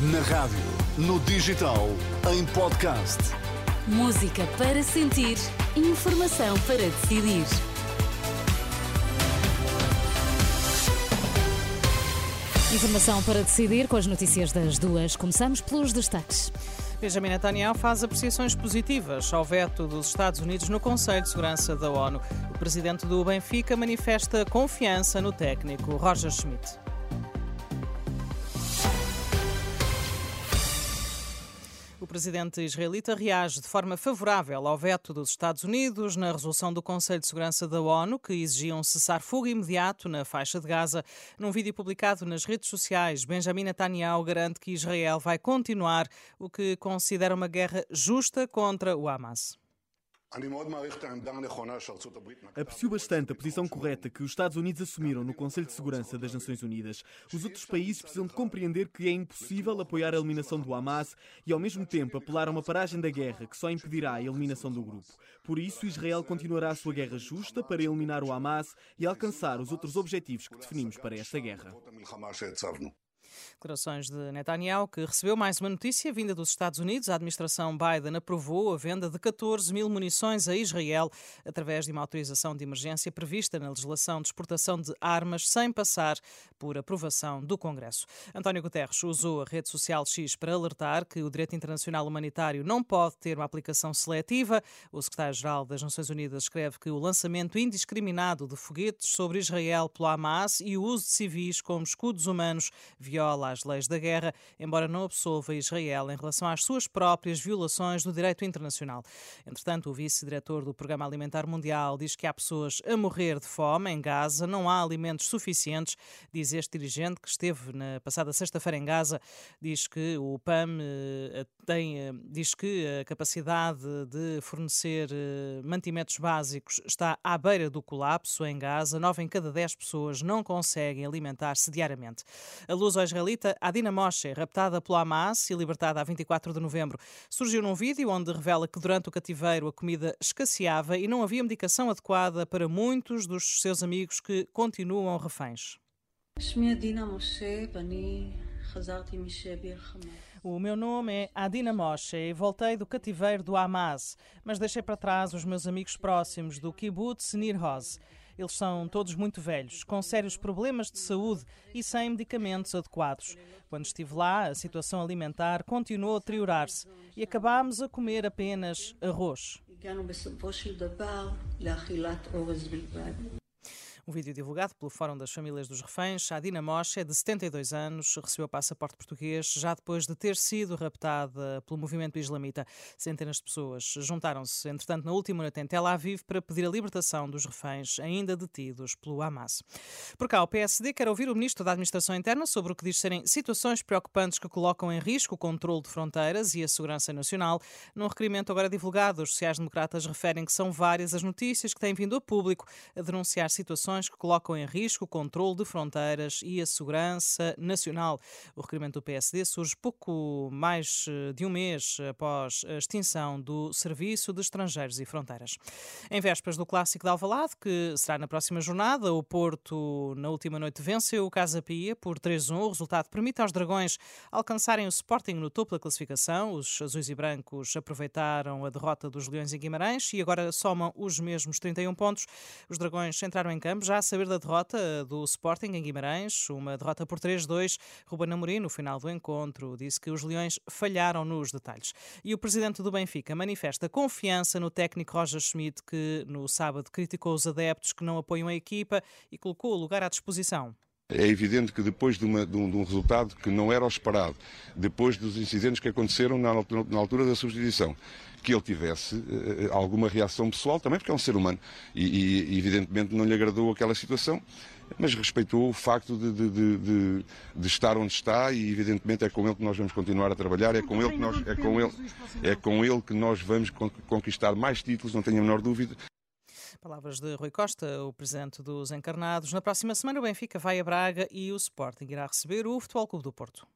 Na rádio, no digital, em podcast. Música para sentir, informação para decidir. Informação para decidir com as notícias das duas. Começamos pelos destaques. Benjamin Netanyahu faz apreciações positivas ao veto dos Estados Unidos no Conselho de Segurança da ONU. O presidente do Benfica manifesta confiança no técnico Roger Schmidt. Presidente israelita reage de forma favorável ao veto dos Estados Unidos na resolução do Conselho de Segurança da ONU, que exigia um cessar-fogo imediato na faixa de Gaza. Num vídeo publicado nas redes sociais, Benjamin Netanyahu garante que Israel vai continuar o que considera uma guerra justa contra o Hamas. Aprecio bastante a posição correta que os Estados Unidos assumiram no Conselho de Segurança das Nações Unidas. Os outros países precisam de compreender que é impossível apoiar a eliminação do Hamas e, ao mesmo tempo, apelar a uma paragem da guerra que só impedirá a eliminação do grupo. Por isso, Israel continuará a sua guerra justa para eliminar o Hamas e alcançar os outros objetivos que definimos para esta guerra. Declarações de Netanyahu, que recebeu mais uma notícia vinda dos Estados Unidos. A administração Biden aprovou a venda de 14 mil munições a Israel através de uma autorização de emergência prevista na legislação de exportação de armas sem passar por aprovação do Congresso. António Guterres usou a rede social X para alertar que o direito internacional humanitário não pode ter uma aplicação seletiva. O secretário-geral das Nações Unidas escreve que o lançamento indiscriminado de foguetes sobre Israel pelo Hamas e o uso de civis como escudos humanos viola às leis da guerra, embora não absolva Israel em relação às suas próprias violações do direito internacional. Entretanto, o vice-diretor do Programa Alimentar Mundial diz que há pessoas a morrer de fome em Gaza, não há alimentos suficientes. Diz este dirigente que esteve na passada sexta-feira em Gaza, diz que o PAM eh, tem, eh, diz que a capacidade de fornecer eh, mantimentos básicos está à beira do colapso em Gaza. Nove em cada dez pessoas não conseguem alimentar-se diariamente. A luz israelita Adina Moshe, raptada pelo Hamas e libertada a 24 de novembro, surgiu num vídeo onde revela que durante o cativeiro a comida escasseava e não havia medicação adequada para muitos dos seus amigos que continuam reféns. O meu nome é Adina Moshe e voltei do cativeiro do Hamas, mas deixei para trás os meus amigos próximos do kibbutz Nir Oz. Eles são todos muito velhos, com sérios problemas de saúde e sem medicamentos adequados. Quando estive lá, a situação alimentar continuou a deteriorar-se e acabámos a comer apenas arroz. Um vídeo divulgado pelo Fórum das Famílias dos Reféns, a Dina Moshe, de 72 anos, recebeu passaporte português já depois de ter sido raptada pelo movimento islamita. Centenas de pessoas juntaram-se, entretanto, na última noite em Tel Aviv para pedir a libertação dos reféns ainda detidos pelo Hamas. Por cá, o PSD quer ouvir o Ministro da Administração Interna sobre o que diz serem situações preocupantes que colocam em risco o controle de fronteiras e a segurança nacional. Num requerimento agora divulgado, os sociais-democratas referem que são várias as notícias que têm vindo a público a denunciar situações que colocam em risco o controle de fronteiras e a segurança nacional. O requerimento do PSD surge pouco mais eh, de um mês após a extinção do Serviço de Estrangeiros e Fronteiras. Em vésperas do Clássico de Alvalade, que será na próxima jornada, o Porto, na última noite, venceu o Casa Pia por 3-1. O resultado permite aos Dragões alcançarem o Sporting no topo da classificação. Os azuis e brancos aproveitaram a derrota dos Leões em Guimarães e agora somam os mesmos 31 pontos. Os Dragões entraram em campo já a saber da derrota do Sporting em Guimarães, uma derrota por 3-2. Ruben Amorim, no final do encontro, disse que os Leões falharam nos detalhes. E o presidente do Benfica manifesta confiança no técnico Roger Schmidt, que no sábado criticou os adeptos que não apoiam a equipa e colocou o lugar à disposição. É evidente que depois de, uma, de, um, de, um, resultado que não era o esperado, depois dos incidentes que aconteceram na, na altura da substituição, que ele tivesse uh, alguma reação pessoal também, porque é um ser humano e, e, evidentemente não lhe agradou aquela situação, mas respeitou o facto de, de, de, estar onde está e evidentemente é com ele que nós vamos continuar a trabalhar, é com ele que nós, é com ele, é com ele que nós vamos conquistar mais títulos, não tenho a menor dúvida. Palavras de Rui Costa, o presidente dos Encarnados. Na próxima semana, o Benfica vai a Braga e o Sporting irá receber o Futebol Clube do Porto.